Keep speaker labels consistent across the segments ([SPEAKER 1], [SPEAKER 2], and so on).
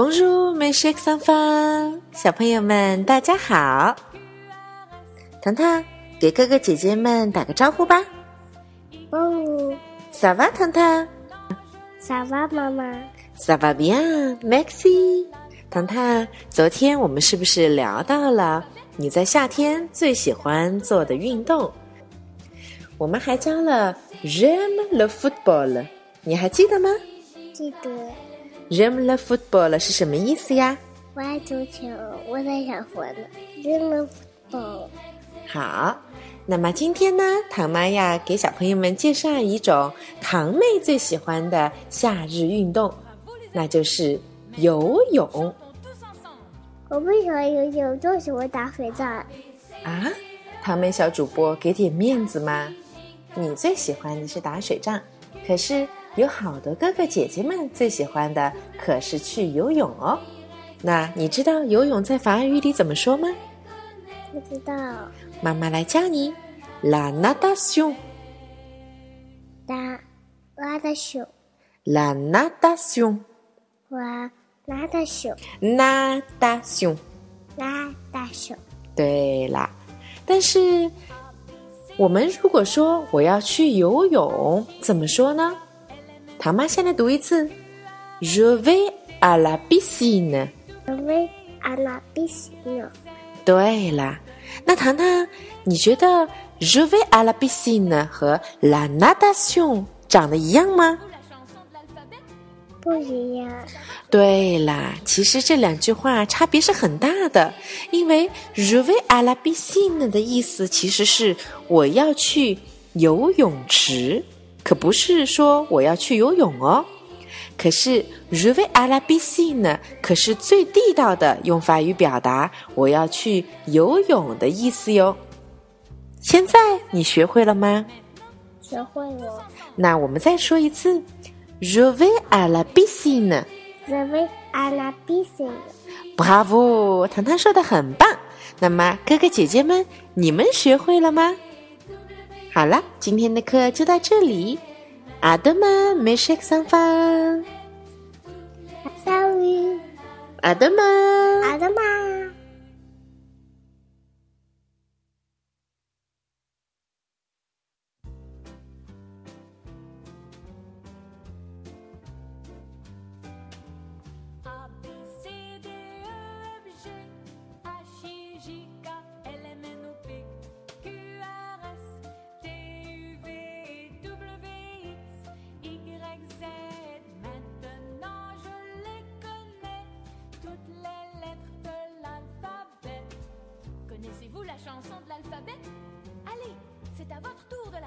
[SPEAKER 1] Bonjour, mes chers enfants，小朋友们，大家好。糖糖，给哥哥姐姐们打个招呼吧。
[SPEAKER 2] 哦，
[SPEAKER 1] 萨瓦，糖糖。
[SPEAKER 2] 萨瓦，妈妈。
[SPEAKER 1] 萨瓦 bien, Maxi。糖糖，昨天我们是不是聊到了你在夏天最喜欢做的运动？我们还教了 j'aime le football，你还记得吗？
[SPEAKER 2] 记得。
[SPEAKER 1] J'aime le football 是什么意思呀？
[SPEAKER 2] 我爱足球，我在想活呢。j'aime football。
[SPEAKER 1] 好，那么今天呢，唐妈呀给小朋友们介绍一种堂妹最喜欢的夏日运动，那就是游泳。
[SPEAKER 2] 我不喜欢游泳，就喜欢打水仗。
[SPEAKER 1] 啊，堂妹小主播给点面子吗？你最喜欢的是打水仗，可是有好多哥哥姐姐们最喜欢的可是去游泳哦。那你知道游泳在法语里怎么说吗？
[SPEAKER 2] 不知道。
[SPEAKER 1] 妈妈来教你，la natation。
[SPEAKER 2] la natation。
[SPEAKER 1] la natation。
[SPEAKER 2] la natation。
[SPEAKER 1] natation。
[SPEAKER 2] natation。
[SPEAKER 1] 对啦，但是。我们如果说我要去游泳，怎么说呢？唐妈先来读一次：Je vais à la piscine。
[SPEAKER 2] Je vais à la piscine。
[SPEAKER 1] 对啦，那糖糖，你觉得 Je vais à la piscine 和 la natation 长得一样吗？
[SPEAKER 2] 不一样。
[SPEAKER 1] 对啦，其实这两句话差别是很大的，因为 “je vais à la piscine” 的意思其实是我要去游泳池，可不是说我要去游泳哦。可是 “je vais à la piscine” 可是最地道的用法语表达我要去游泳的意思哟。现在你学会了吗？
[SPEAKER 2] 学会了。
[SPEAKER 1] 那我们再说一次。Je vais à la piscine.
[SPEAKER 2] Je vais à la piscine.
[SPEAKER 1] Bravo，糖糖说的很棒。那么哥哥姐姐们，你们学会了吗？好了，今天的课就到这里。阿德玛，没事，上
[SPEAKER 2] 方。
[SPEAKER 1] 阿德玛，
[SPEAKER 2] 阿德
[SPEAKER 3] 玛，阿德玛。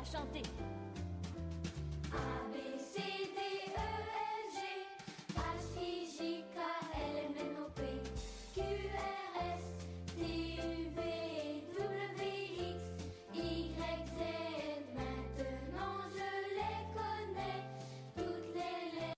[SPEAKER 3] à chanter.